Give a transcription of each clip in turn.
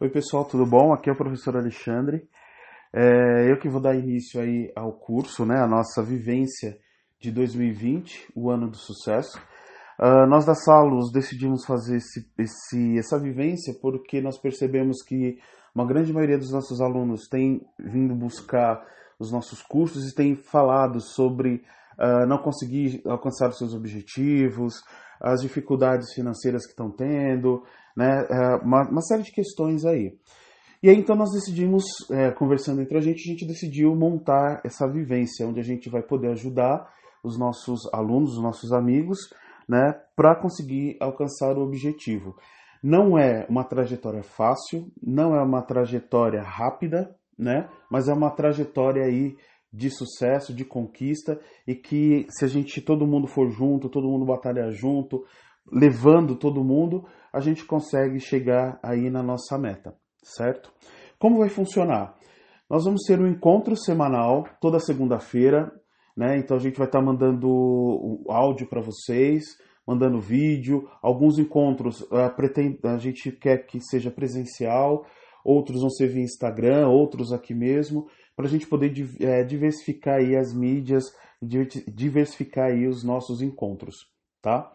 Oi pessoal, tudo bom? Aqui é o professor Alexandre. É, eu que vou dar início aí ao curso, né, a nossa vivência de 2020, o ano do sucesso. Uh, nós da Salos decidimos fazer esse, esse, essa vivência porque nós percebemos que uma grande maioria dos nossos alunos tem vindo buscar os nossos cursos e tem falado sobre uh, não conseguir alcançar os seus objetivos, as dificuldades financeiras que estão tendo, né, uh, uma, uma, série de questões aí. E aí então nós decidimos, é, conversando entre a gente, a gente decidiu montar essa vivência, onde a gente vai poder ajudar os nossos alunos, os nossos amigos, né, para conseguir alcançar o objetivo. Não é uma trajetória fácil, não é uma trajetória rápida, né, mas é uma trajetória aí de sucesso, de conquista e que se a gente todo mundo for junto, todo mundo batalhar junto, levando todo mundo, a gente consegue chegar aí na nossa meta, certo? Como vai funcionar? Nós vamos ter um encontro semanal toda segunda-feira, né? Então a gente vai estar tá mandando o áudio para vocês, mandando vídeo. Alguns encontros uh, pretende, a gente quer que seja presencial, outros vão ser via Instagram, outros aqui mesmo para a gente poder é, diversificar aí as mídias, diversificar aí os nossos encontros, tá?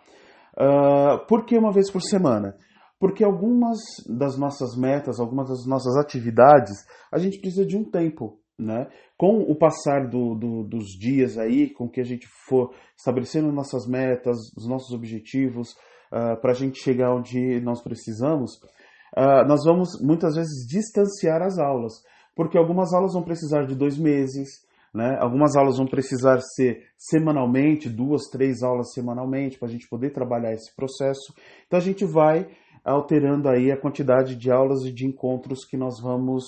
Uh, por que uma vez por semana? Porque algumas das nossas metas, algumas das nossas atividades, a gente precisa de um tempo, né? Com o passar do, do, dos dias aí, com que a gente for estabelecendo nossas metas, os nossos objetivos, uh, para a gente chegar onde nós precisamos, uh, nós vamos muitas vezes distanciar as aulas porque algumas aulas vão precisar de dois meses, né? Algumas aulas vão precisar ser semanalmente, duas, três aulas semanalmente, para a gente poder trabalhar esse processo. Então a gente vai alterando aí a quantidade de aulas e de encontros que nós vamos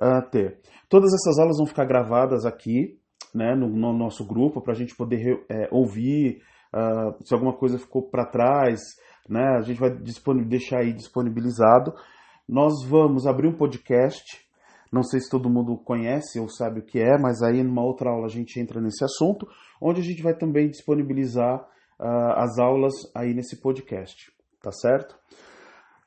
uh, ter. Todas essas aulas vão ficar gravadas aqui, né, no, no nosso grupo, para a gente poder é, ouvir uh, se alguma coisa ficou para trás, né, a gente vai deixar aí disponibilizado. Nós vamos abrir um podcast não sei se todo mundo conhece ou sabe o que é, mas aí numa outra aula a gente entra nesse assunto, onde a gente vai também disponibilizar uh, as aulas aí nesse podcast, tá certo?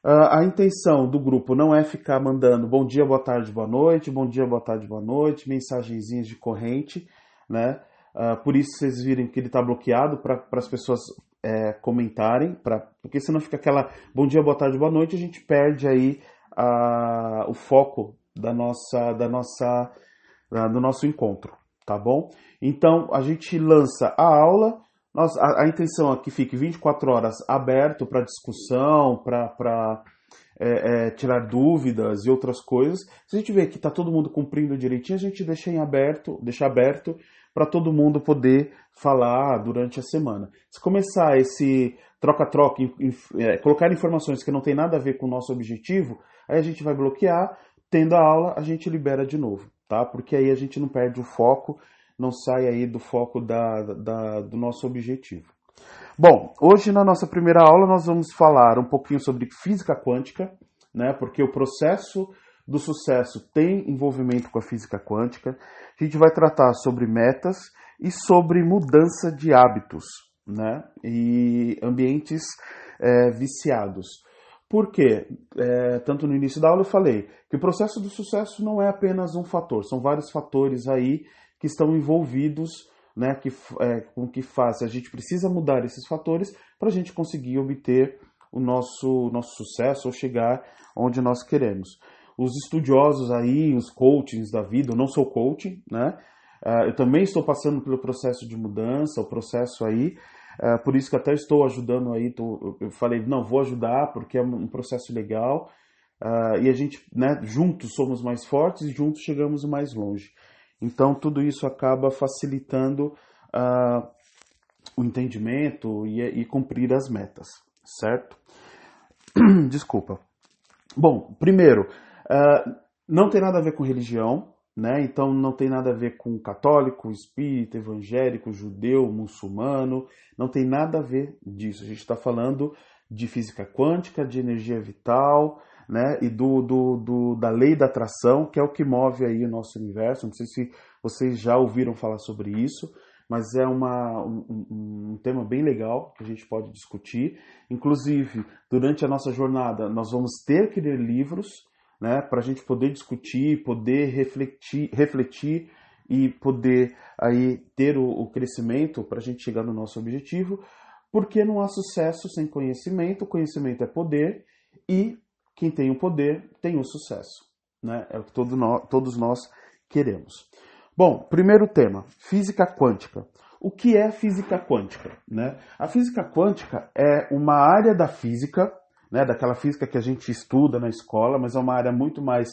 Uh, a intenção do grupo não é ficar mandando bom dia, boa tarde, boa noite, bom dia, boa tarde, boa noite, mensagenzinhas de corrente, né? Uh, por isso vocês virem que ele está bloqueado para as pessoas é, comentarem, pra, porque senão fica aquela bom dia, boa tarde, boa noite, a gente perde aí o foco da nossa, da nossa, do nosso encontro, tá bom? Então a gente lança a aula, nós, a, a intenção é que fique 24 horas aberto para discussão, para é, é, tirar dúvidas e outras coisas. Se a gente vê que está todo mundo cumprindo direitinho, a gente deixa em aberto, deixa aberto para todo mundo poder falar durante a semana. Se começar esse troca-troca, é, colocar informações que não tem nada a ver com o nosso objetivo, aí a gente vai bloquear Tendo a aula, a gente libera de novo, tá? Porque aí a gente não perde o foco, não sai aí do foco da, da, do nosso objetivo. Bom, hoje na nossa primeira aula nós vamos falar um pouquinho sobre física quântica, né? Porque o processo do sucesso tem envolvimento com a física quântica. A gente vai tratar sobre metas e sobre mudança de hábitos, né? E ambientes é, viciados. Porque, é, tanto no início da aula eu falei que o processo do sucesso não é apenas um fator, são vários fatores aí que estão envolvidos, né, que, é, com que faz. A gente precisa mudar esses fatores para a gente conseguir obter o nosso, nosso sucesso ou chegar onde nós queremos. Os estudiosos aí, os coachings da vida, eu não sou coach, né? Uh, eu também estou passando pelo processo de mudança, o processo aí, é, por isso que até estou ajudando aí, tô, eu falei, não, vou ajudar porque é um processo legal uh, e a gente, né, juntos somos mais fortes e juntos chegamos mais longe. Então tudo isso acaba facilitando uh, o entendimento e, e cumprir as metas, certo? Desculpa. Bom, primeiro, não tem nada a ver com religião, né? Então não tem nada a ver com católico, espírita, evangélico, judeu, muçulmano, não tem nada a ver disso. A gente está falando de física quântica, de energia vital, né? E do, do, do, da lei da atração, que é o que move aí o nosso universo. Não sei se vocês já ouviram falar sobre isso, mas é uma, um, um tema bem legal que a gente pode discutir. Inclusive, durante a nossa jornada, nós vamos ter que ler livros né, para a gente poder discutir, poder refletir, refletir e poder aí ter o, o crescimento para a gente chegar no nosso objetivo, porque não há sucesso sem conhecimento, conhecimento é poder e quem tem o poder tem o sucesso, né? É o que todo nós, todos nós queremos. Bom, primeiro tema, física quântica. O que é física quântica? Né? A física quântica é uma área da física, né, daquela física que a gente estuda na escola, mas é uma área muito mais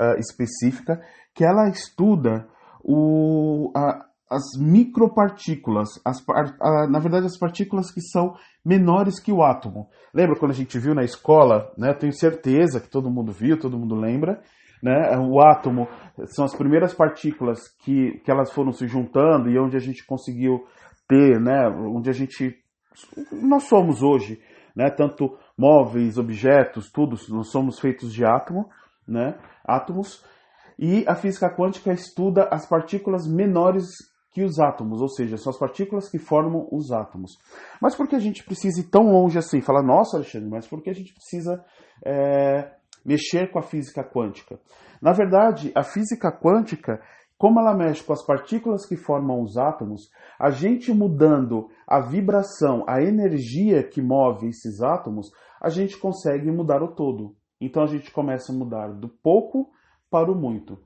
uh, específica, que ela estuda o, a, as micropartículas, as, a, na verdade as partículas que são menores que o átomo. Lembra quando a gente viu na escola, né, tenho certeza que todo mundo viu, todo mundo lembra, né? O átomo são as primeiras partículas que, que elas foram se juntando e onde a gente conseguiu ter, né? Onde a gente nós somos hoje, né? Tanto móveis, objetos, tudo, nós somos feitos de átomo, né? Átomos. E a física quântica estuda as partículas menores que os átomos, ou seja, são as partículas que formam os átomos. Mas por que a gente precisa ir tão longe assim? Fala, nossa, Alexandre, mas por que a gente precisa é, mexer com a física quântica. Na verdade, a física quântica, como ela mexe com as partículas que formam os átomos, a gente mudando a vibração, a energia que move esses átomos, a gente consegue mudar o todo. Então a gente começa a mudar do pouco para o muito.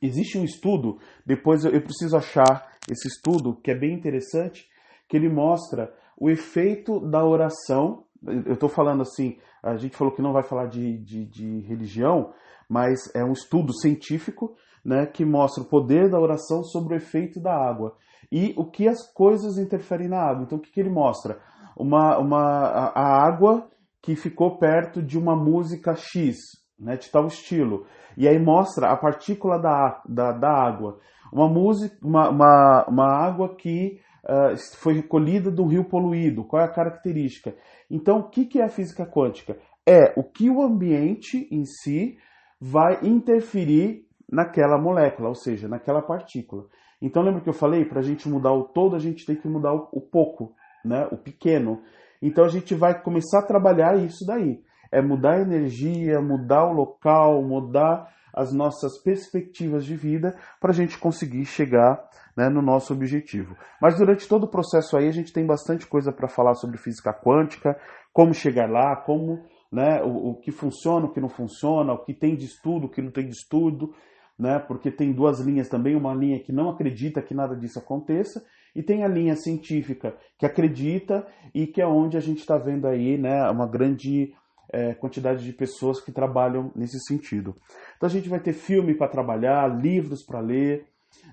Existe um estudo, depois eu preciso achar esse estudo, que é bem interessante, que ele mostra o efeito da oração eu estou falando assim, a gente falou que não vai falar de, de, de, religião, mas é um estudo científico né, que mostra o poder da oração sobre o efeito da água e o que as coisas interferem na água. Então, o que, que ele mostra? Uma, uma, a, água que ficou perto de uma música X, né, de tal estilo. E aí mostra a partícula da, da, da água. Uma, música, uma, uma, uma água que uh, foi recolhida do rio poluído, qual é a característica. Então, o que é a física quântica? É o que o ambiente em si vai interferir naquela molécula, ou seja, naquela partícula. Então, lembra que eu falei? Para a gente mudar o todo, a gente tem que mudar o pouco, né? o pequeno. Então, a gente vai começar a trabalhar isso daí. É mudar a energia, mudar o local, mudar as nossas perspectivas de vida para a gente conseguir chegar né, no nosso objetivo. Mas durante todo o processo aí a gente tem bastante coisa para falar sobre física quântica, como chegar lá, como né, o, o, que funciona, o que não funciona, o que tem de estudo, o que não tem de estudo, né, porque tem duas linhas também, uma linha que não acredita que nada disso aconteça e tem a linha científica que acredita e que é onde a gente está vendo aí né, uma grande é, quantidade de pessoas que trabalham nesse sentido. Então a gente vai ter filme para trabalhar, livros para ler,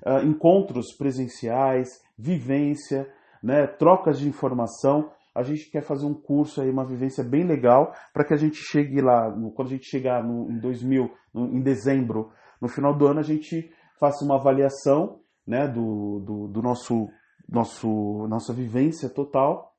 uh, encontros presenciais, vivência, né, trocas de informação. A gente quer fazer um curso aí, uma vivência bem legal, para que a gente chegue lá, no, quando a gente chegar no, em 2000, no, em dezembro, no final do ano, a gente faça uma avaliação né, do, do, do nosso, nosso, nossa vivência total,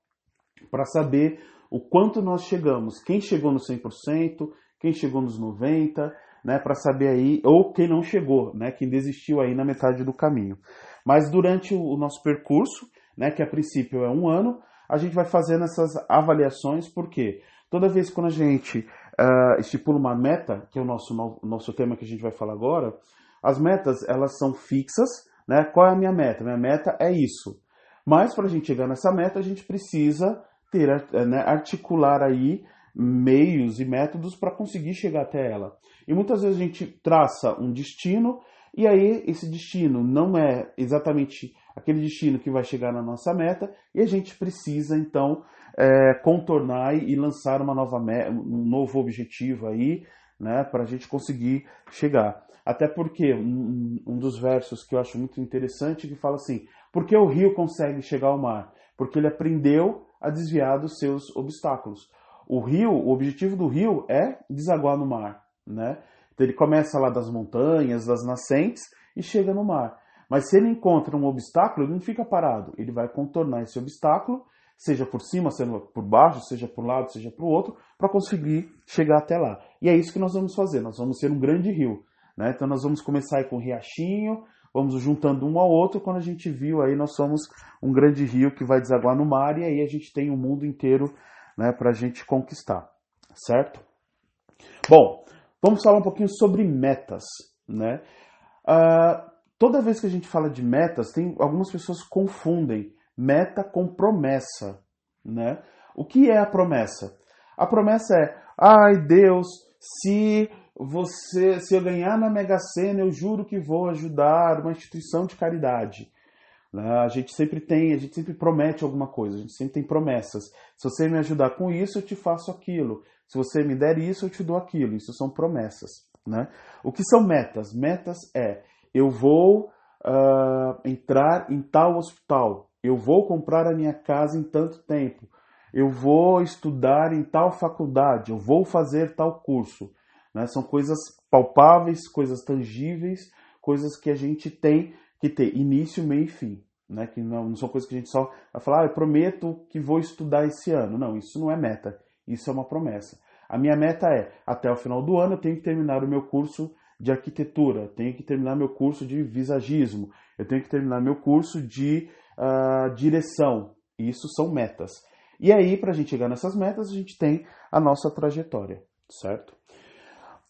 para saber o quanto nós chegamos, quem chegou no 100%, quem chegou nos 90%, né, para saber aí, ou quem não chegou, né, quem desistiu aí na metade do caminho. Mas durante o nosso percurso, né, que a princípio é um ano, a gente vai fazendo essas avaliações, porque toda vez quando a gente uh, estipula uma meta, que é o nosso, no, nosso tema que a gente vai falar agora, as metas elas são fixas, né? Qual é a minha meta? Minha meta é isso. Mas para a gente chegar nessa meta, a gente precisa ter, né, articular aí meios e métodos para conseguir chegar até ela. E muitas vezes a gente traça um destino e aí esse destino não é exatamente aquele destino que vai chegar na nossa meta e a gente precisa então é, contornar e lançar uma nova um novo objetivo aí, né, para a gente conseguir chegar. Até porque um, um dos versos que eu acho muito interessante que fala assim: por que o rio consegue chegar ao mar? Porque ele aprendeu a desviar dos seus obstáculos o rio, o objetivo do rio é desaguar no mar, né? Então ele começa lá das montanhas, das nascentes e chega no mar. Mas se ele encontra um obstáculo, ele não fica parado, ele vai contornar esse obstáculo, seja por cima, seja por baixo, seja por um lado, seja para o outro, para conseguir chegar até lá. E é isso que nós vamos fazer, nós vamos ser um grande rio. Né? Então nós vamos começar com um riachinho, vamos juntando um ao outro, quando a gente viu aí nós somos um grande rio que vai desaguar no mar e aí a gente tem o mundo inteiro né, para a gente conquistar, certo? Bom, vamos falar um pouquinho sobre metas, né? Uh, toda vez que a gente fala de metas, tem algumas pessoas confundem meta com promessa, né? O que é a promessa? A promessa é, ai Deus, se você, se eu ganhar na Mega Sena, eu juro que vou ajudar uma instituição de caridade. Né? A gente sempre tem, a gente sempre promete alguma coisa, a gente sempre tem promessas. Se você me ajudar com isso, eu te faço aquilo. Se você me der isso, eu te dou aquilo. Isso são promessas. Né? O que são metas? Metas é eu vou uh, entrar em tal hospital, eu vou comprar a minha casa em tanto tempo, eu vou estudar em tal faculdade, eu vou fazer tal curso. Né? São coisas palpáveis, coisas tangíveis, coisas que a gente tem que ter início, meio e fim. Né? Que não, não são coisas que a gente só vai falar, ah, eu prometo que vou estudar esse ano. Não, isso não é meta, isso é uma promessa. A minha meta é, até o final do ano, eu tenho que terminar o meu curso de arquitetura, tenho que terminar meu curso de visagismo, eu tenho que terminar meu curso de uh, direção. Isso são metas. E aí, para a gente chegar nessas metas, a gente tem a nossa trajetória, certo?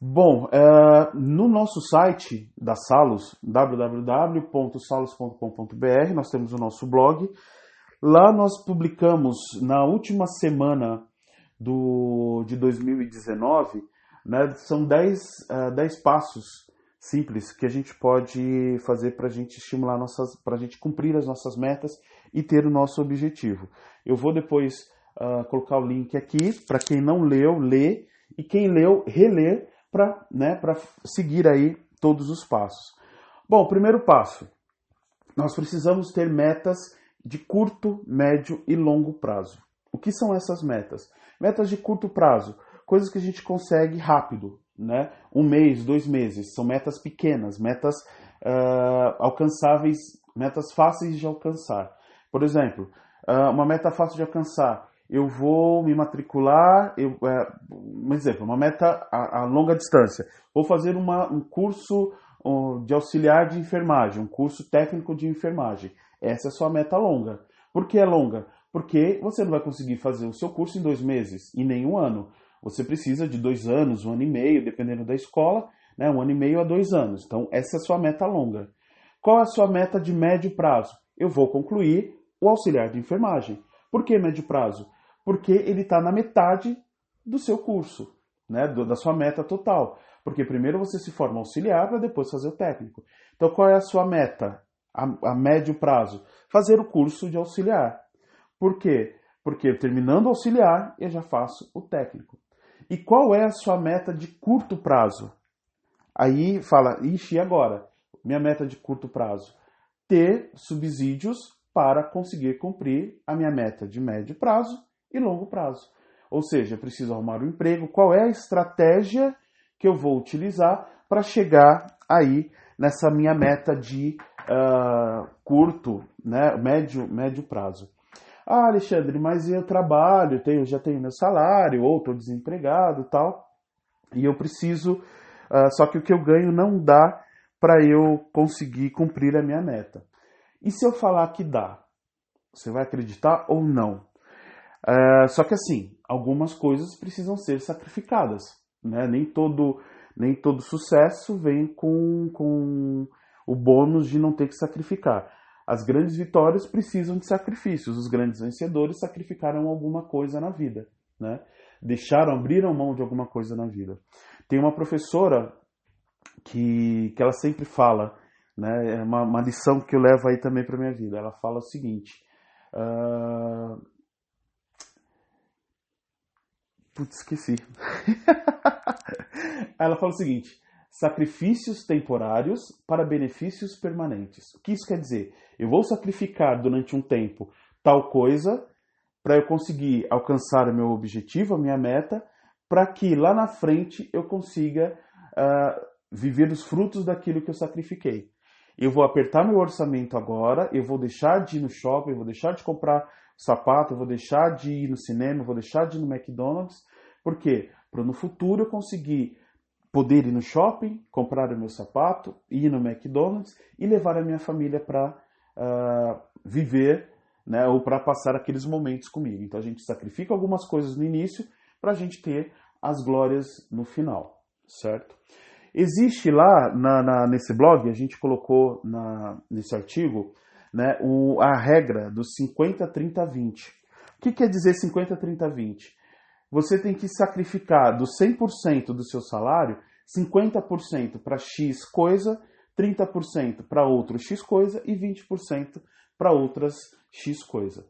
Bom, uh, no nosso site da Salos, www.salos.com.br, nós temos o nosso blog. Lá nós publicamos na última semana do, de 2019, né, são 10, uh, 10 passos simples que a gente pode fazer para a gente estimular nossas, para a gente cumprir as nossas metas e ter o nosso objetivo. Eu vou depois uh, colocar o link aqui para quem não leu, ler e quem leu, reler para né, seguir aí todos os passos. Bom, primeiro passo, nós precisamos ter metas de curto, médio e longo prazo. O que são essas metas? Metas de curto prazo, coisas que a gente consegue rápido, né? Um mês, dois meses, são metas pequenas, metas uh, alcançáveis, metas fáceis de alcançar. Por exemplo, uh, uma meta fácil de alcançar, eu vou me matricular, eu, é, um exemplo, uma meta a, a longa distância, vou fazer uma, um curso de auxiliar de enfermagem, um curso técnico de enfermagem. Essa é a sua meta longa. Por que é longa? Porque você não vai conseguir fazer o seu curso em dois meses, em nenhum ano. Você precisa de dois anos, um ano e meio, dependendo da escola, né? um ano e meio a dois anos. Então, essa é a sua meta longa. Qual é a sua meta de médio prazo? Eu vou concluir o auxiliar de enfermagem. Por que médio prazo? Porque ele está na metade do seu curso, né? da sua meta total. Porque primeiro você se forma auxiliar para depois fazer o técnico. Então, qual é a sua meta a, a médio prazo? Fazer o curso de auxiliar. Por quê? Porque terminando o auxiliar, eu já faço o técnico. E qual é a sua meta de curto prazo? Aí fala, ixi, agora? Minha meta de curto prazo? Ter subsídios para conseguir cumprir a minha meta de médio prazo e longo prazo. Ou seja, preciso arrumar um emprego. Qual é a estratégia que eu vou utilizar para chegar aí nessa minha meta de uh, curto, né, médio, médio prazo? Ah, Alexandre, mas eu trabalho, tenho, já tenho meu salário, ou estou desempregado tal, e eu preciso, uh, só que o que eu ganho não dá para eu conseguir cumprir a minha meta. E se eu falar que dá? Você vai acreditar ou não? Uh, só que assim, algumas coisas precisam ser sacrificadas. Né? Nem, todo, nem todo sucesso vem com, com o bônus de não ter que sacrificar. As grandes vitórias precisam de sacrifícios. Os grandes vencedores sacrificaram alguma coisa na vida, né? Deixaram, abriram mão de alguma coisa na vida. Tem uma professora que, que ela sempre fala, né? É uma, uma lição que eu levo aí também para minha vida. Ela fala o seguinte. Uh... Putz, esqueci. ela fala o seguinte: sacrifícios temporários para benefícios permanentes. O que isso quer dizer? Eu vou sacrificar durante um tempo tal coisa para eu conseguir alcançar o meu objetivo, a minha meta, para que lá na frente eu consiga uh, viver os frutos daquilo que eu sacrifiquei. Eu vou apertar meu orçamento agora, eu vou deixar de ir no shopping, eu vou deixar de comprar sapato, eu vou deixar de ir no cinema, eu vou deixar de ir no McDonald's. Por quê? Para no futuro eu conseguir poder ir no shopping, comprar o meu sapato, ir no McDonald's e levar a minha família para uh, ah, viver né, ou para passar aqueles momentos comigo. Então a gente sacrifica algumas coisas no início para a gente ter as glórias no final. certo? Existe lá na, na, nesse blog, a gente colocou na, nesse artigo, né, o, a regra dos 50, 30, 20. O que quer dizer 50, 30, 20? Você tem que sacrificar do 100% do seu salário, 50% para X coisa, 30% para outro X coisa e 20% para outras X coisa.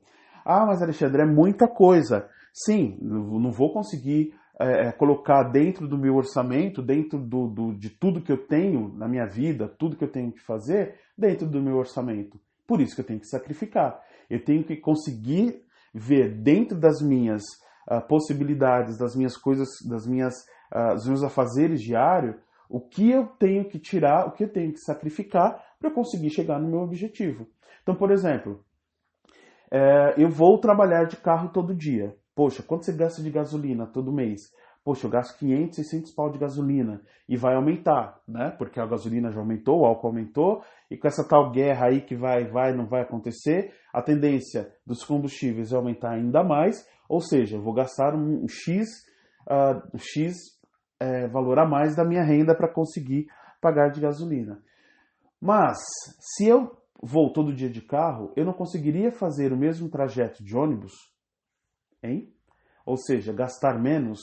Ah, mas Alexandre, é muita coisa. Sim, não vou conseguir é, é, colocar dentro do meu orçamento, dentro do, do, de tudo que eu tenho na minha vida, tudo que eu tenho que fazer, dentro do meu orçamento. Por isso que eu tenho que sacrificar. Eu tenho que conseguir ver dentro das minhas uh, possibilidades, das minhas coisas, das minhas, uh, dos meus afazeres diários, o que eu tenho que tirar, o que eu tenho que sacrificar para conseguir chegar no meu objetivo. Então, por exemplo, é, eu vou trabalhar de carro todo dia. Poxa, quanto você gasta de gasolina todo mês? Poxa, eu gasto 500, 600 pau de gasolina e vai aumentar, né? Porque a gasolina já aumentou, o álcool aumentou e com essa tal guerra aí que vai, vai, não vai acontecer, a tendência dos combustíveis é aumentar ainda mais, ou seja, eu vou gastar um, X, uh, um X é, valor a mais da minha renda para conseguir pagar de gasolina. Mas se eu vou todo dia de carro, eu não conseguiria fazer o mesmo trajeto de ônibus, hein? Ou seja, gastar menos,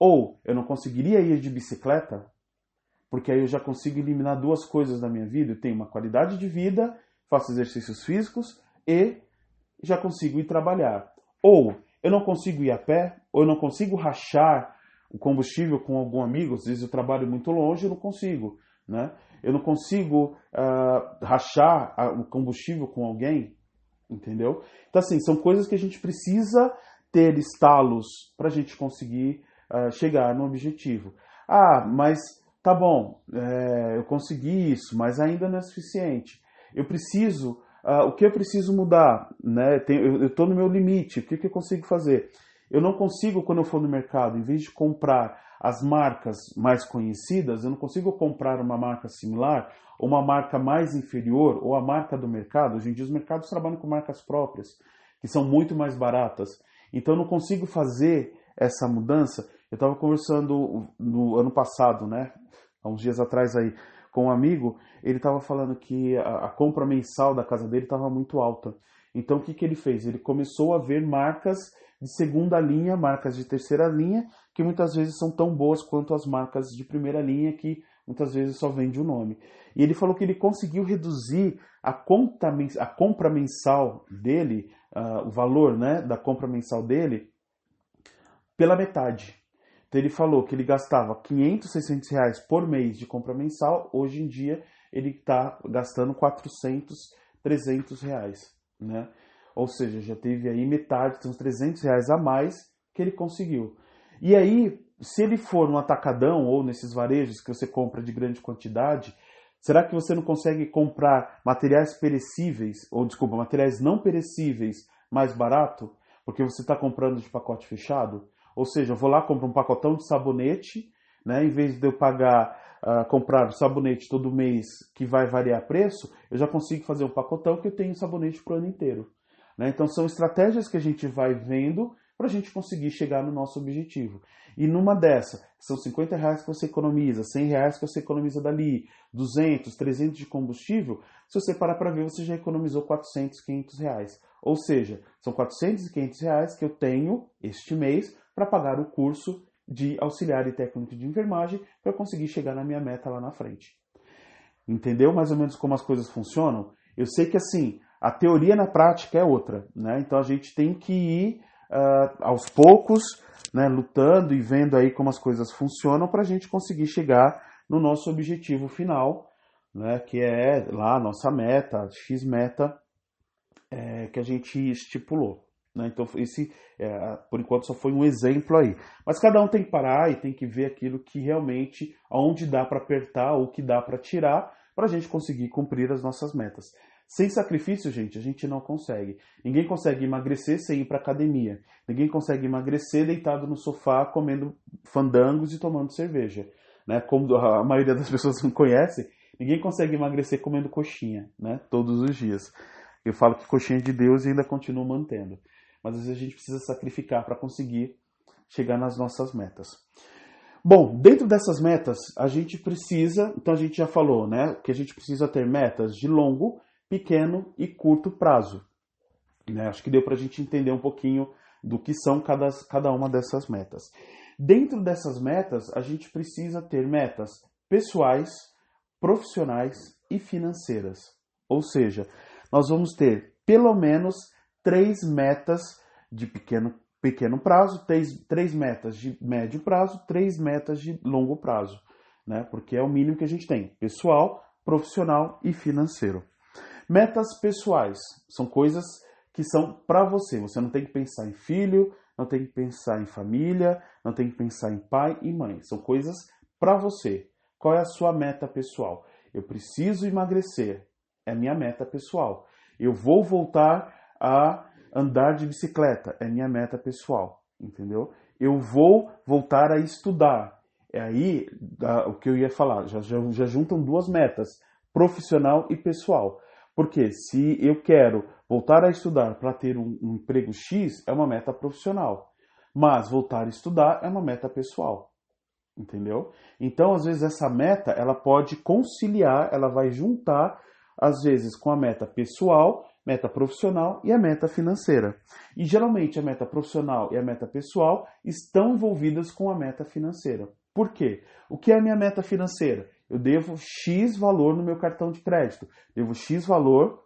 ou eu não conseguiria ir de bicicleta, porque aí eu já consigo eliminar duas coisas da minha vida. Eu tenho uma qualidade de vida, faço exercícios físicos e já consigo ir trabalhar. Ou eu não consigo ir a pé, ou eu não consigo rachar o combustível com algum amigo, às vezes eu trabalho muito longe, eu não consigo, né? Eu não consigo uh, rachar o combustível com alguém, entendeu? Então, assim, são coisas que a gente precisa ter estalos para a gente conseguir uh, chegar no objetivo. Ah, mas tá bom, é, eu consegui isso, mas ainda não é suficiente. Eu preciso, uh, o que eu preciso mudar? Né? Tem, eu estou no meu limite, o que, que eu consigo fazer? Eu não consigo, quando eu for no mercado, em vez de comprar as marcas mais conhecidas, eu não consigo comprar uma marca similar, ou uma marca mais inferior, ou a marca do mercado. Hoje em dia os mercados trabalham com marcas próprias, que são muito mais baratas. Então eu não consigo fazer essa mudança. Eu estava conversando no ano passado, né, há uns dias atrás aí, com um amigo, ele estava falando que a, a, compra mensal da casa dele estava muito alta. Então o que, que ele fez? Ele começou a ver marcas de segunda linha, marcas de terceira linha, que muitas vezes são tão boas quanto as marcas de primeira linha, que muitas vezes só vende o nome. E ele falou que ele conseguiu reduzir a, conta, a compra mensal dele, uh, o valor né, da compra mensal dele, pela metade. Então ele falou que ele gastava 500, 600 reais por mês de compra mensal, hoje em dia ele está gastando 400, 300 reais, né? Ou seja, já teve aí metade, uns 300 reais a mais que ele conseguiu. E aí, se ele for no atacadão ou nesses varejos que você compra de grande quantidade, será que você não consegue comprar materiais perecíveis, ou desculpa, materiais não perecíveis mais barato? Porque você está comprando de pacote fechado? Ou seja, eu vou lá, compro um pacotão de sabonete, né? Em vez de eu pagar, uh, comprar sabonete todo mês que vai variar preço, eu já consigo fazer um pacotão que eu tenho sabonete para o ano inteiro. Né? Então são estratégias que a gente vai vendo para a gente conseguir chegar no nosso objetivo. E numa dessa, são 50 reais que você economiza, 100 reais que você economiza dali, 200, 300 de combustível, se você parar para ver, você já economizou 400, 500 reais. Ou seja, são 400 e 500 reais que eu tenho este mês para pagar o curso de auxiliar e técnico de enfermagem para conseguir chegar na minha meta lá na frente. Entendeu mais ou menos como as coisas funcionam? Eu sei que assim, a teoria na prática é outra, né? Então a gente tem que ir uh, aos poucos, né, lutando e vendo aí como as coisas funcionam para a gente conseguir chegar no nosso objetivo final, né, que é lá a nossa meta, X meta é, que a gente estipulou. Né? Então, esse, é, por enquanto, só foi um exemplo aí. Mas cada um tem que parar e tem que ver aquilo que realmente, aonde dá para apertar ou que dá para tirar, para a gente conseguir cumprir as nossas metas. Sem sacrifício, gente, a gente não consegue. Ninguém consegue emagrecer sem ir para academia. Ninguém consegue emagrecer deitado no sofá comendo fandangos e tomando cerveja. Né? Como a maioria das pessoas não conhece, ninguém consegue emagrecer comendo coxinha, né? Todos os dias. Eu falo que coxinha é de Deus e ainda continuo mantendo. Mas às vezes a gente precisa sacrificar para conseguir chegar nas nossas metas. Bom, dentro dessas metas, a gente precisa, então a gente já falou, né, que a gente precisa ter metas de longo, pequeno e curto prazo. Né? Acho que deu para a gente entender um pouquinho do que são cada, cada uma dessas metas. Dentro dessas metas, a gente precisa ter metas pessoais, profissionais e financeiras. Ou seja, nós vamos ter pelo menos três metas de pequeno, pequeno prazo, três, três metas de médio prazo, três metas de longo prazo, né? porque é o mínimo que a gente tem: pessoal, profissional e financeiro. Metas pessoais são coisas que são para você. Você não tem que pensar em filho, não tem que pensar em família, não tem que pensar em pai e mãe. São coisas para você. Qual é a sua meta pessoal? Eu preciso emagrecer. É minha meta pessoal. Eu vou voltar a andar de bicicleta. É minha meta pessoal. Entendeu? Eu vou voltar a estudar. É aí o que eu ia falar. Já, já, já juntam duas metas: profissional e pessoal. Porque se eu quero voltar a estudar para ter um, um, emprego X, é uma meta profissional. Mas voltar a estudar é uma meta pessoal. Entendeu? Então, às vezes, essa meta ela pode conciliar, ela vai juntar, às vezes, com a meta pessoal, meta profissional e a meta financeira. E geralmente a meta profissional e a meta pessoal estão envolvidas com a meta financeira. Por quê? O que é a minha meta financeira? eu devo X valor no meu cartão de crédito, devo X valor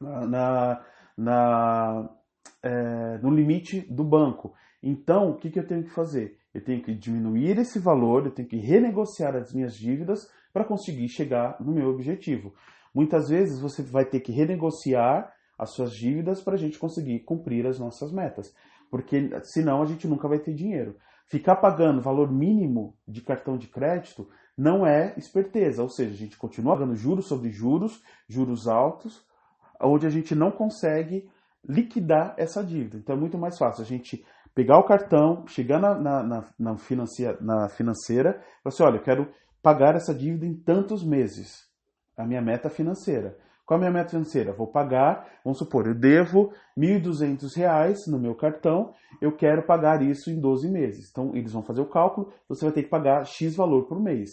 na, na, na é, no limite do banco. Então, o que, que eu tenho que fazer? Eu tenho que diminuir esse valor, eu tenho que renegociar as minhas dívidas para conseguir chegar no meu objetivo. Muitas vezes você vai ter que renegociar as suas dívidas para a gente conseguir cumprir as nossas metas, porque senão a gente nunca vai ter dinheiro. Ficar pagando valor mínimo de cartão de crédito não é esperteza, ou seja, a gente continua pagando juros sobre juros, juros altos, onde a gente não consegue liquidar essa dívida. Então é muito mais fácil a gente pegar o cartão, chegar na, na, na, na, financia, na financeira e falar assim, olha, eu quero pagar essa dívida em tantos meses. A minha meta financeira. Qual é a minha meta financeira? Vou pagar, vamos supor, eu devo R$ 1.200 no meu cartão, eu quero pagar isso em 12 meses. Então, eles vão fazer o cálculo, você vai ter que pagar X valor por mês.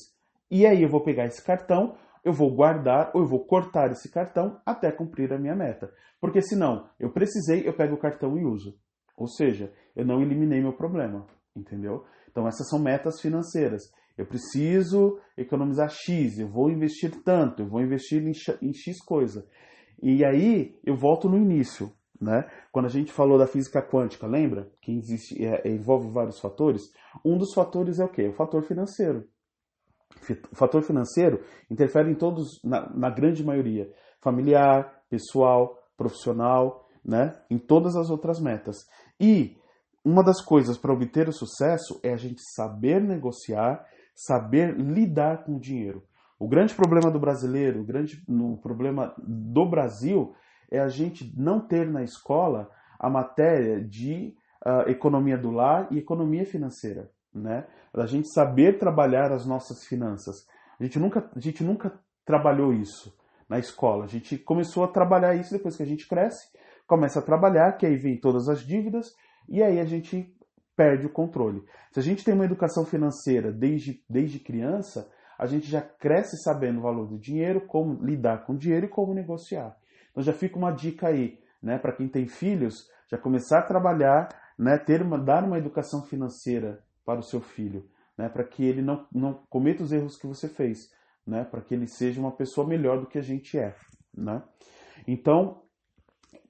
E aí eu vou pegar esse cartão, eu vou guardar ou eu vou cortar esse cartão até cumprir a minha meta. Porque senão, eu precisei, eu pego o cartão e uso. Ou seja, eu não eliminei meu problema, entendeu? Então essas são metas financeiras. Eu preciso economizar X, eu vou investir tanto, eu vou investir em X coisa. E aí eu volto no início, né? Quando a gente falou da física quântica, lembra? Que existe, é, envolve vários fatores. Um dos fatores é o quê? O fator financeiro. O fator financeiro interfere em todos, na, na grande maioria, familiar, pessoal, profissional, né? em todas as outras metas. E uma das coisas para obter o sucesso é a gente saber negociar, saber lidar com o dinheiro. O grande problema do brasileiro, o grande problema do Brasil é a gente não ter na escola a matéria de uh, economia do lar e economia financeira né? Da gente saber trabalhar as nossas finanças. A gente nunca, a gente nunca trabalhou isso na escola. A gente começou a trabalhar isso depois que a gente cresce, começa a trabalhar, que aí vem todas as dívidas e aí a gente perde o controle. Se a gente tem uma educação financeira desde, desde criança, a gente já cresce sabendo o valor do dinheiro, como lidar com o dinheiro e como negociar. Então já fica uma dica aí, né, para quem tem filhos, já começar a trabalhar, né, ter uma, dar uma educação financeira para o seu filho, né? para que ele não, não cometa os erros que você fez, né? para que ele seja uma pessoa melhor do que a gente é. Né? Então,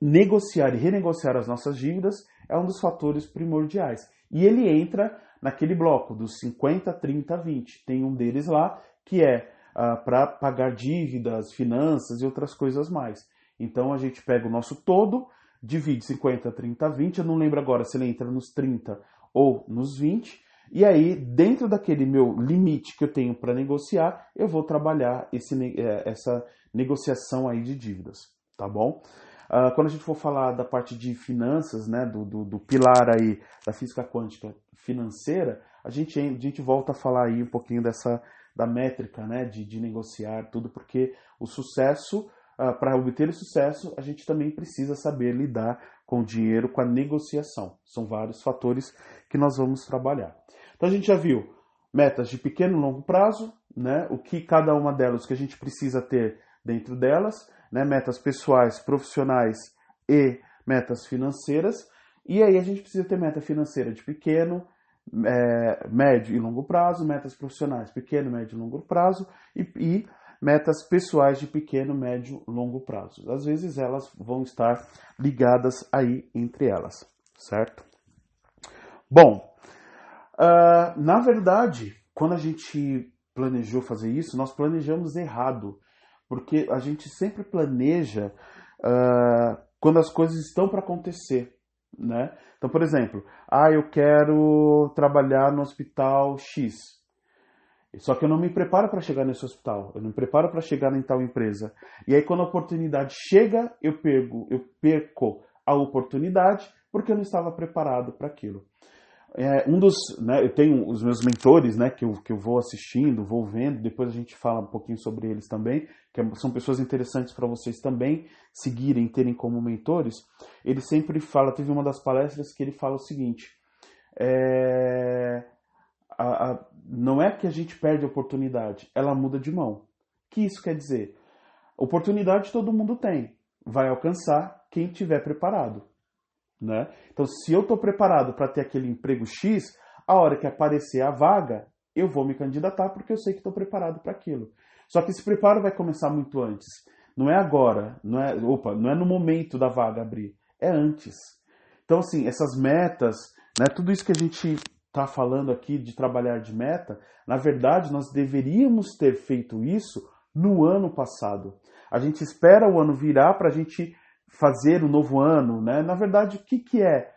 negociar e renegociar as nossas dívidas é um dos fatores primordiais. E ele entra naquele bloco dos 50, 30, 20. Tem um deles lá que é ah, para pagar dívidas, finanças e outras coisas mais. Então a gente pega o nosso todo, divide 50, 30, 20. Eu não lembro agora se ele entra nos 30 ou nos 20. E aí, dentro daquele meu limite que eu tenho para negociar, eu vou trabalhar esse, é, essa negociação aí de dívidas, tá bom? Uh, quando a gente for falar da parte de finanças, né, do, do, do, pilar aí da física quântica financeira, a gente, a gente volta a falar aí um pouquinho dessa da métrica, né, de, de negociar tudo, porque o sucesso, uh, para obter o sucesso, a gente também precisa saber lidar com o dinheiro, com a negociação. São vários fatores que nós vamos trabalhar. Então a gente já viu metas de pequeno e longo prazo, né? O que cada uma delas, que a gente precisa ter dentro delas, né? Metas pessoais, profissionais e metas financeiras. E aí a gente precisa ter meta financeira de pequeno, é, médio e longo prazo, metas profissionais pequeno, médio e longo prazo e, e metas pessoais de pequeno, médio e longo prazo. Às vezes elas vão estar ligadas aí entre elas, certo? Bom, uh, na verdade, quando a gente planejou fazer isso, nós planejamos errado, porque a gente sempre planeja uh, quando as coisas estão para acontecer, né? Então, por exemplo, ah, eu quero trabalhar no hospital X. Só que eu não me preparo para chegar nesse hospital, eu não me preparo para chegar em tal empresa. E aí, quando a oportunidade chega, eu perco, eu perco a oportunidade porque eu não estava preparado para aquilo. É, um dos, né, eu tenho os meus mentores, né, que eu, que eu vou assistindo, vou vendo, depois a gente fala um pouquinho sobre eles também, que é, são pessoas interessantes para vocês também seguirem, terem como mentores. Ele sempre fala, teve uma das palestras que ele fala o seguinte, é, a, a, não é que a gente perde a oportunidade, ela muda de mão. O que isso quer dizer? Oportunidade todo mundo tem, vai alcançar quem estiver preparado. Né? Então, se eu estou preparado para ter aquele emprego X, a hora que aparecer a vaga, eu vou me candidatar porque eu sei que estou preparado para aquilo. Só que esse preparo vai começar muito antes. Não é agora, não é, opa, não é no momento da vaga abrir, é antes. Então, assim, essas metas, né, tudo isso que a gente está falando aqui de trabalhar de meta, na verdade, nós deveríamos ter feito isso no ano passado. A gente espera o ano virar para a gente fazer o novo ano, né? Na verdade, o que, que é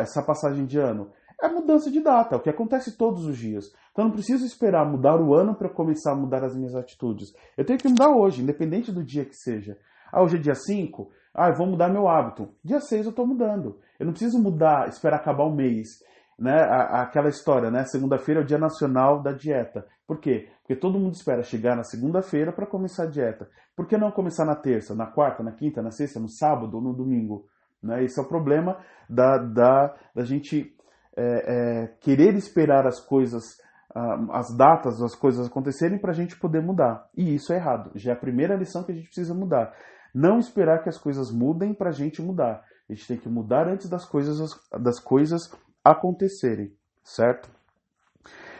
essa passagem de ano? É a mudança de data, é o que acontece todos os dias. Então eu não preciso esperar mudar o ano para começar a mudar as minhas atitudes. Eu tenho que mudar hoje, independente do dia que seja. Ah, hoje é dia 5? Ah, eu vou mudar meu hábito. Dia 6 eu estou mudando. Eu não preciso mudar, esperar acabar o mês. Né? Aquela história, né? Segunda-feira é o dia nacional da dieta. Por quê? Porque todo mundo espera chegar na segunda-feira para começar a dieta. Por que não começar na terça, na quarta, na quinta, na sexta, no sábado ou no domingo? Né? Esse é o problema da, da, da gente é, é, querer esperar as coisas, as datas, as coisas acontecerem para a gente poder mudar. E isso é errado. Já é a primeira lição que a gente precisa mudar. Não esperar que as coisas mudem para a gente mudar. A gente tem que mudar antes das coisas, das coisas acontecerem, certo?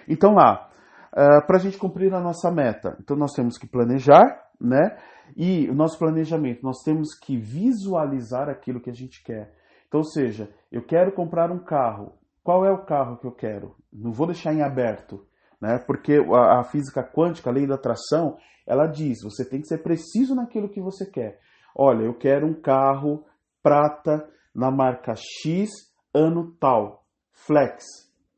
Então lá, uh, ah, para a gente cumprir a nossa meta. Então nós temos que planejar, né? E o nosso planejamento, nós temos que visualizar aquilo que a gente quer. Então, ou seja, eu quero comprar um carro. Qual é o carro que eu quero? Não vou deixar em aberto, né? Porque a, a física quântica, a lei da atração, ela diz: você tem que ser preciso naquilo que você quer. Olha, eu quero um carro prata na marca X, ano tal, flex.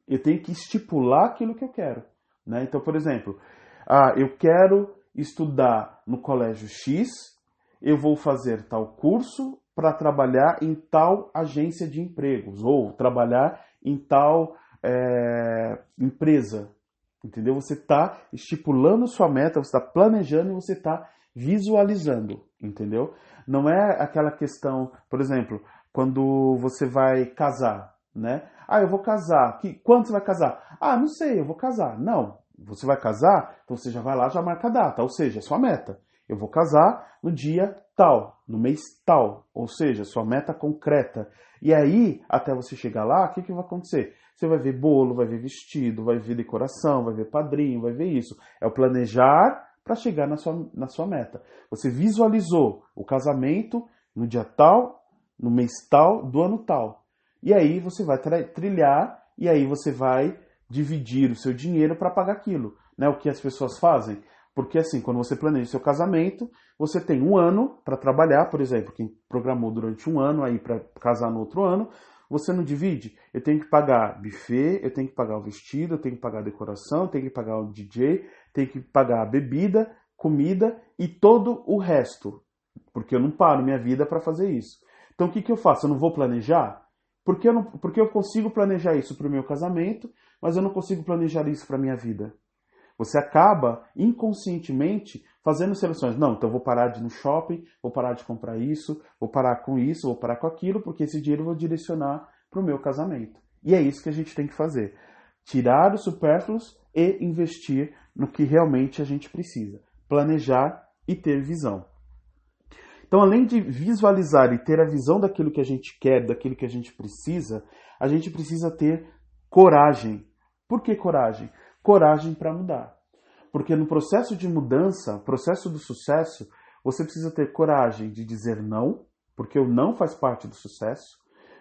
Eu tenho que estipular aquilo que eu quero. Né? Então, por exemplo, ah, eu quero estudar no colégio X, eu vou fazer tal curso para trabalhar em tal agência de empregos ou trabalhar em tal é, empresa. Entendeu? Você está estipulando sua meta, você está planejando e você está visualizando. Entendeu? Não é aquela questão, por exemplo, quando você vai casar, né? Ah, eu vou casar. Que, quando você vai casar? Ah, não sei, eu vou casar. Não, você vai casar, então você já vai lá, já marca a data, ou seja, sua meta. Eu vou casar no dia tal, no mês tal, ou seja, sua meta concreta. E aí, até você chegar lá, o que, que vai acontecer? Você vai ver bolo, vai ver vestido, vai ver decoração, vai ver padrinho, vai ver isso. É o planejar para chegar na sua, na sua meta. Você visualizou o casamento no dia tal, no mês tal, do ano tal. E aí você vai trilhar e aí você vai dividir o seu dinheiro para pagar aquilo. Né? O que as pessoas fazem? Porque assim, quando você planeja seu casamento, você tem um ano para trabalhar, por exemplo, quem programou durante um ano aí para casar no outro ano, você não divide. Eu tenho que pagar buffet, eu tenho que pagar o vestido, eu tenho que pagar a decoração, eu tenho que pagar o DJ, tenho que pagar a bebida, comida e todo o resto. Porque eu não paro minha vida para fazer isso. Então o que, que eu faço? Eu não vou planejar? Porque eu, não, porque eu consigo planejar isso para o meu casamento, mas eu não consigo planejar isso para a minha vida. Você acaba inconscientemente fazendo seleções. Não, então vou parar de ir no shopping, vou parar de comprar isso, vou parar com isso, vou parar com aquilo, porque esse dinheiro eu vou direcionar para o meu casamento. E é isso que a gente tem que fazer. Tirar os supérfluos e investir no que realmente a gente precisa. Planejar e ter visão. Então, além de visualizar e ter a visão daquilo que a gente quer, daquilo que a gente precisa, a gente precisa ter coragem. Por que coragem? Coragem para mudar. Porque no processo de mudança, processo do sucesso, você precisa ter coragem de dizer não, porque o não faz parte do sucesso.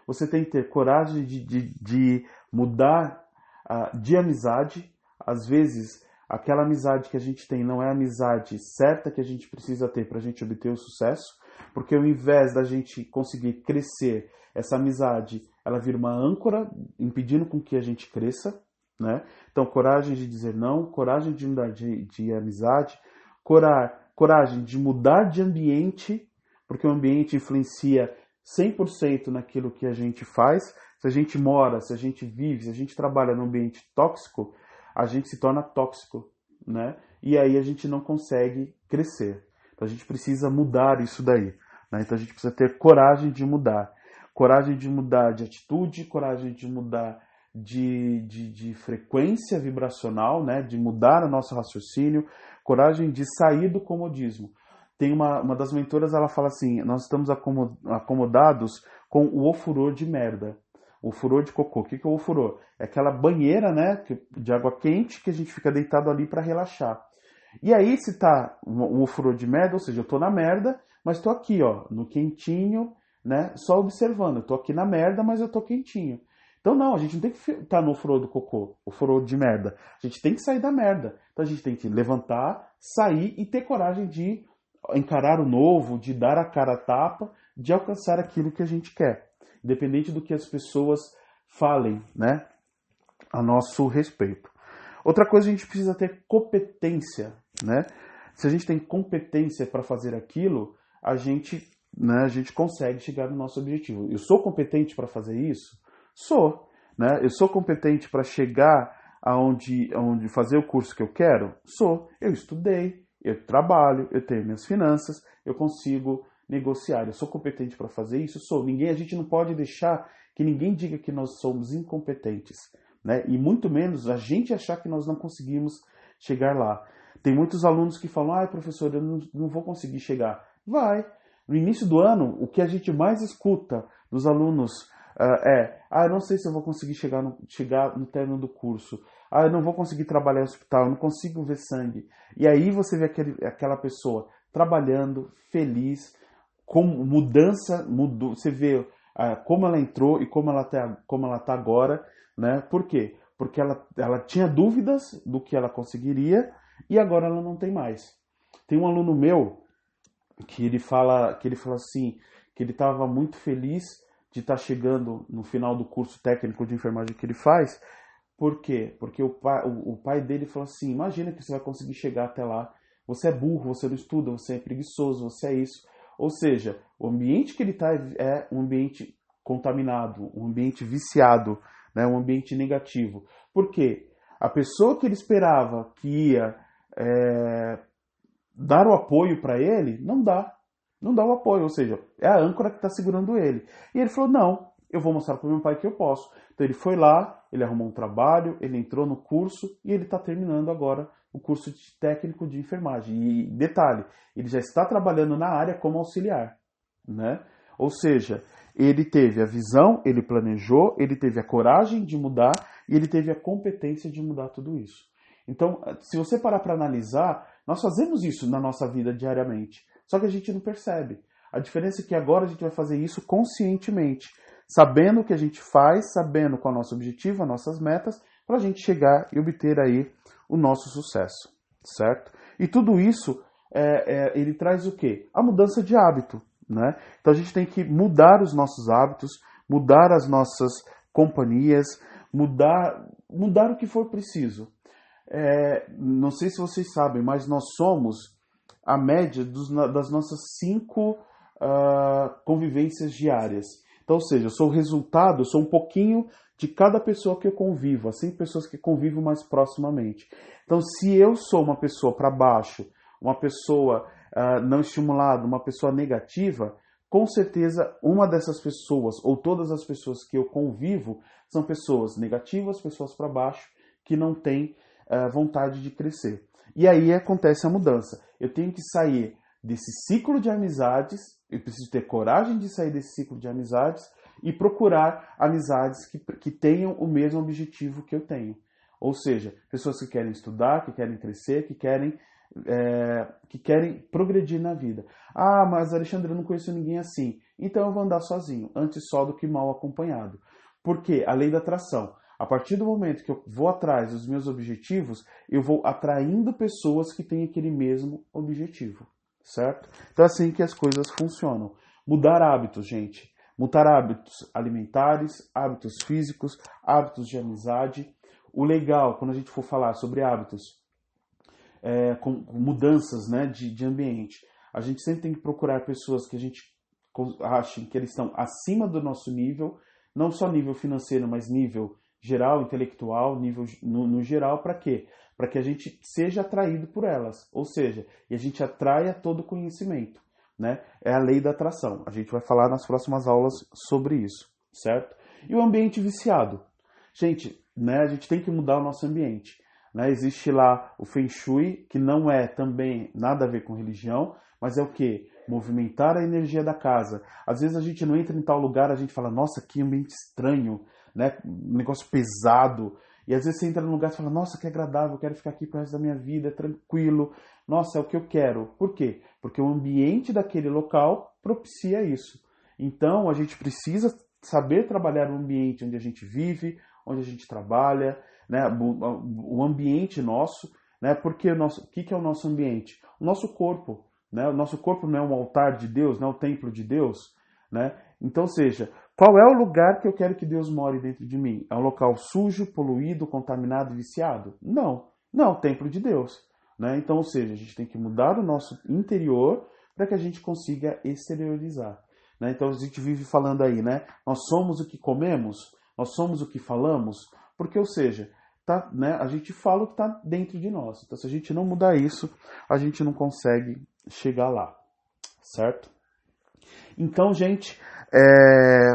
Você tem que ter coragem de, de, de mudar uh, de amizade. Às vezes, aquela amizade que a gente tem não é a amizade certa que a gente precisa ter para a gente obter o sucesso, porque ao invés da gente conseguir crescer, essa amizade ela vira uma âncora impedindo com que a gente cresça, né? Então, coragem de dizer não, coragem de mudar de, de amizade, cora, coragem de mudar de ambiente, porque o ambiente influencia 100% naquilo que a gente faz. Se a gente mora, se a gente vive, se a gente trabalha num ambiente tóxico, a gente se torna tóxico, né? E aí a gente não consegue crescer. Então a gente precisa mudar isso daí. Né? Então a gente precisa ter coragem de mudar. Coragem de mudar de atitude, coragem de mudar de, de, de frequência vibracional, né? de mudar o nosso raciocínio, coragem de sair do comodismo. Tem uma, uma das mentoras, ela fala assim, nós estamos acomodados com o ofuror de merda o furor de cocô. O que, que é o furor? É aquela banheira, né, de água quente que a gente fica deitado ali para relaxar. E aí, se tá um, um furor de merda, ou seja, eu tô na merda, mas tô aqui, ó, no quentinho, né, só observando. Eu tô aqui na merda, mas eu tô quentinho. Então, não, a gente não tem que estar tá no furor do cocô, o furor de merda. A gente tem que sair da merda. Então, a gente tem que levantar, sair e ter coragem de encarar o novo, de dar a cara a tapa, de alcançar aquilo que a gente quer independente do que as pessoas falem, né, a nosso respeito. Outra coisa, a gente precisa ter competência, né? Se a gente tem competência para fazer aquilo, a gente, né, a gente consegue chegar no nosso objetivo. Eu sou competente para fazer isso? Sou, né? Eu sou competente para chegar aonde, aonde fazer o curso que eu quero? Sou. Eu estudei, eu trabalho, eu tenho minhas finanças, eu consigo negociar. Eu sou competente para fazer isso? Sou. Ninguém, a gente não pode deixar que ninguém diga que nós somos incompetentes, né? E muito menos a gente achar que nós não conseguimos chegar lá. Tem muitos alunos que falam: "Ah, professor, eu não, não vou conseguir chegar". Vai. No início do ano, o que a gente mais escuta dos alunos uh, é: "Ah, eu não sei se eu vou conseguir chegar no, chegar no término do curso. Ah, eu não vou conseguir trabalhar no hospital, eu não consigo ver sangue". E aí você vê aquele, aquela pessoa trabalhando, feliz, como mudança, mudou, você vê ah, como ela entrou e como ela está como ela tá agora, né? Por quê? Porque ela, ela tinha dúvidas do que ela conseguiria e agora ela não tem mais. Tem um aluno meu que ele fala que ele fala assim que ele estava muito feliz de estar tá chegando no final do curso técnico de enfermagem que ele faz. Por quê? Porque o pai, o, o pai dele falou assim: imagina que você vai conseguir chegar até lá. Você é burro, você não estuda, você é preguiçoso, você é isso. Ou seja, o ambiente que ele está é um ambiente contaminado, um ambiente viciado, né, um ambiente negativo. Por quê? A pessoa que ele esperava que ia é, dar o apoio para ele, não dá. Não dá o apoio, ou seja, é a âncora que está segurando ele. E ele falou: não, eu vou mostrar para meu pai que eu posso. Então ele foi lá, ele arrumou um trabalho, ele entrou no curso e ele está terminando agora o curso de técnico de enfermagem. E detalhe, ele já está trabalhando na área como auxiliar, né? Ou seja, ele teve a visão, ele planejou, ele teve a coragem de mudar e ele teve a competência de mudar tudo isso. Então, se você parar para analisar, nós fazemos isso na nossa vida diariamente, só que a gente não percebe. A diferença é que agora a gente vai fazer isso conscientemente, sabendo o que a gente faz, sabendo qual é o nosso objetivo, as nossas metas, para a gente chegar e obter aí o nosso sucesso, certo? E tudo isso é, é, ele traz o quê? A mudança de hábito, né? Então a gente tem que mudar os nossos hábitos, mudar as nossas companhias, mudar, mudar o que for preciso. É, não sei se vocês sabem, mas nós somos a média dos, das nossas cinco uh, convivências diárias. Então, ou seja, eu sou o resultado, eu sou um pouquinho de cada pessoa que eu convivo, assim pessoas que convivo mais proximamente. Então, se eu sou uma pessoa para baixo, uma pessoa uh, não estimulada, uma pessoa negativa, com certeza uma dessas pessoas ou todas as pessoas que eu convivo são pessoas negativas, pessoas para baixo que não têm uh, vontade de crescer. E aí acontece a mudança. Eu tenho que sair desse ciclo de amizades, eu preciso ter coragem de sair desse ciclo de amizades e procurar amizades que, que tenham o mesmo objetivo que eu tenho. Ou seja, pessoas que querem estudar, que querem crescer, que querem, é, que querem progredir na vida. Ah, mas Alexandre, eu não conheço ninguém assim. Então eu vou andar sozinho, antes só do que mal acompanhado. Por quê? A lei da atração. A partir do momento que eu vou atrás dos meus objetivos, eu vou atraindo pessoas que têm aquele mesmo objetivo, certo? Então é assim que as coisas funcionam. Mudar hábitos, gente. Mudar hábitos alimentares, hábitos físicos, hábitos de amizade. O legal, quando a gente for falar sobre hábitos é, com, mudanças né, de, de ambiente, a gente sempre tem que procurar pessoas que a gente ache que eles estão acima do nosso nível, não só nível financeiro, mas nível geral, intelectual, nível no, no geral, para quê? Para que a gente seja atraído por elas, ou seja, e a gente atraia todo conhecimento, né? É a lei da atração. A gente vai falar nas próximas aulas sobre isso, certo? E o ambiente viciado. Gente, né, a gente tem que mudar o nosso ambiente. Né? Existe lá o Feng Shui, que não é também nada a ver com religião, mas é o que? Movimentar a energia da casa. Às vezes a gente não entra em tal lugar, a gente fala, nossa, que ambiente estranho, né? Um negócio pesado. E às vezes você entra num lugar e fala, nossa, que agradável, eu quero ficar aqui pro resto da minha vida, é tranquilo. Nossa, é o que eu quero. Por quê? Porque o ambiente daquele local propicia isso. Então a gente precisa saber trabalhar o ambiente onde a gente vive, onde a gente trabalha, né? o ambiente nosso, né? porque o, nosso, o que é o nosso ambiente? O nosso corpo. Né? O nosso corpo não é um altar de Deus, não é o templo de Deus. Né? Então, seja, qual é o lugar que eu quero que Deus more dentro de mim? É um local sujo, poluído, contaminado, viciado? Não, não templo de Deus. Né? Então, ou seja, a gente tem que mudar o nosso interior para que a gente consiga exteriorizar. Né? Então, a gente vive falando aí, né? Nós somos o que comemos, nós somos o que falamos, porque, ou seja, tá, né, a gente fala o que está dentro de nós. Então, se a gente não mudar isso, a gente não consegue chegar lá, certo? Então, gente, é,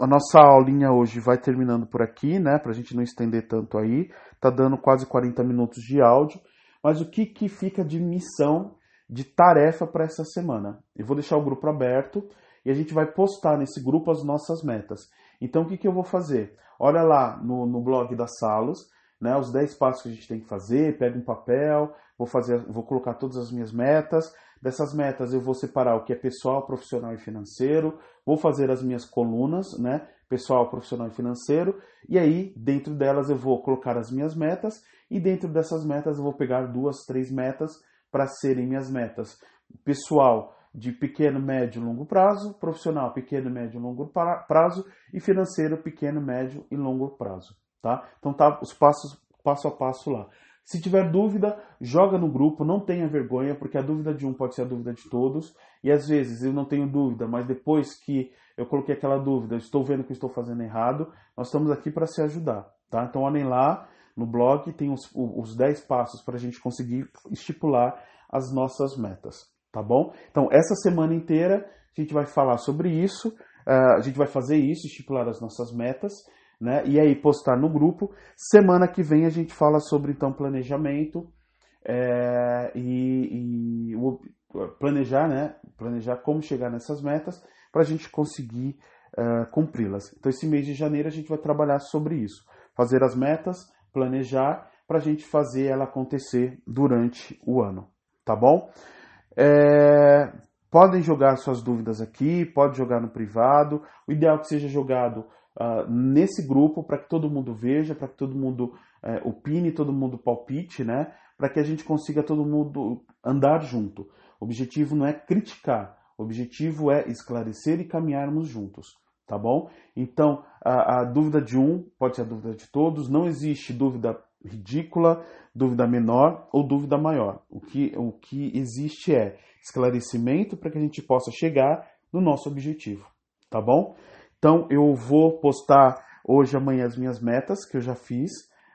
a nossa aulinha hoje vai terminando por aqui, né? Para a gente não estender tanto aí. Tá dando quase 40 minutos de áudio. Mas o que, que fica de missão, de tarefa para essa semana? Eu vou deixar o grupo aberto e a gente vai postar nesse grupo as nossas metas. Então, o que, que eu vou fazer? Olha lá no, no blog da Salos, né, os 10 passos que a gente tem que fazer, pega um papel, vou fazer, vou colocar todas as minhas metas. Dessas metas eu vou separar o que é pessoal, profissional e financeiro, vou fazer as minhas colunas, né, pessoal, profissional e financeiro, e aí dentro delas eu vou colocar as minhas metas e dentro dessas metas eu vou pegar duas, três metas para serem minhas metas. Pessoal de pequeno, médio e longo prazo, profissional pequeno, médio e longo prazo e financeiro pequeno, médio e longo prazo tá? Então tá os passos passo a passo lá. Se tiver dúvida, joga no grupo, não tenha vergonha, porque a dúvida de um pode ser a dúvida de todos. E às vezes eu não tenho dúvida, mas depois que eu coloquei aquela dúvida, estou vendo que estou fazendo errado, nós estamos aqui para se ajudar, tá? Então olhem lá no blog, tem os, os 10 passos para a gente conseguir estipular as nossas metas, tá bom? Então essa semana inteira a gente vai falar sobre isso, uh, a gente vai fazer isso, estipular as nossas metas né? E aí postar no grupo. Semana que vem a gente fala sobre então planejamento é, e, e o, planejar, né? Planejar como chegar nessas metas para a gente conseguir uh, cumpri-las. Então esse mês de janeiro a gente vai trabalhar sobre isso, fazer as metas, planejar para a gente fazer ela acontecer durante o ano, tá bom? É, podem jogar suas dúvidas aqui, pode jogar no privado. O ideal é que seja jogado uh, nesse grupo para que todo mundo veja, para que todo mundo uh, opine, todo mundo palpite, né? Para que a gente consiga todo mundo andar junto. O objetivo não é criticar, o objetivo é esclarecer e caminharmos juntos, tá bom? Então, a, a dúvida de um pode ser a dúvida de todos, não existe dúvida ridícula, dúvida menor ou dúvida maior. O que, o que existe é esclarecimento para que a gente possa chegar no nosso objetivo, tá bom? Então eu vou postar hoje, amanhã as minhas metas que eu já fiz,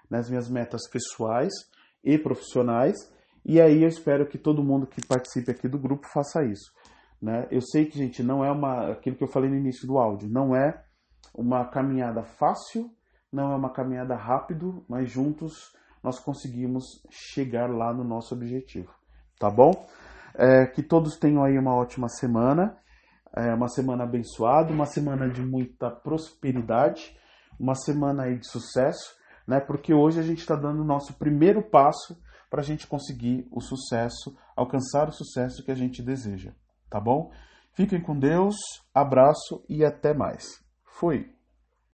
né, as minhas metas pessoais e profissionais. E aí eu espero que todo mundo que participe aqui do grupo faça isso. Né? Eu sei que, gente, não é uma. aquilo que eu falei no início do áudio, não é uma caminhada fácil, não é uma caminhada rápido, mas juntos nós conseguimos chegar lá no nosso objetivo, tá bom? É, que todos tenham aí uma ótima semana, é, uma semana abençoada, uma semana de muita prosperidade, uma semana aí de sucesso, né? Porque hoje a gente está dando o nosso primeiro passo para a gente conseguir o sucesso, alcançar o sucesso que a gente deseja, tá bom? Fiquem com Deus, abraço e até mais. Fui!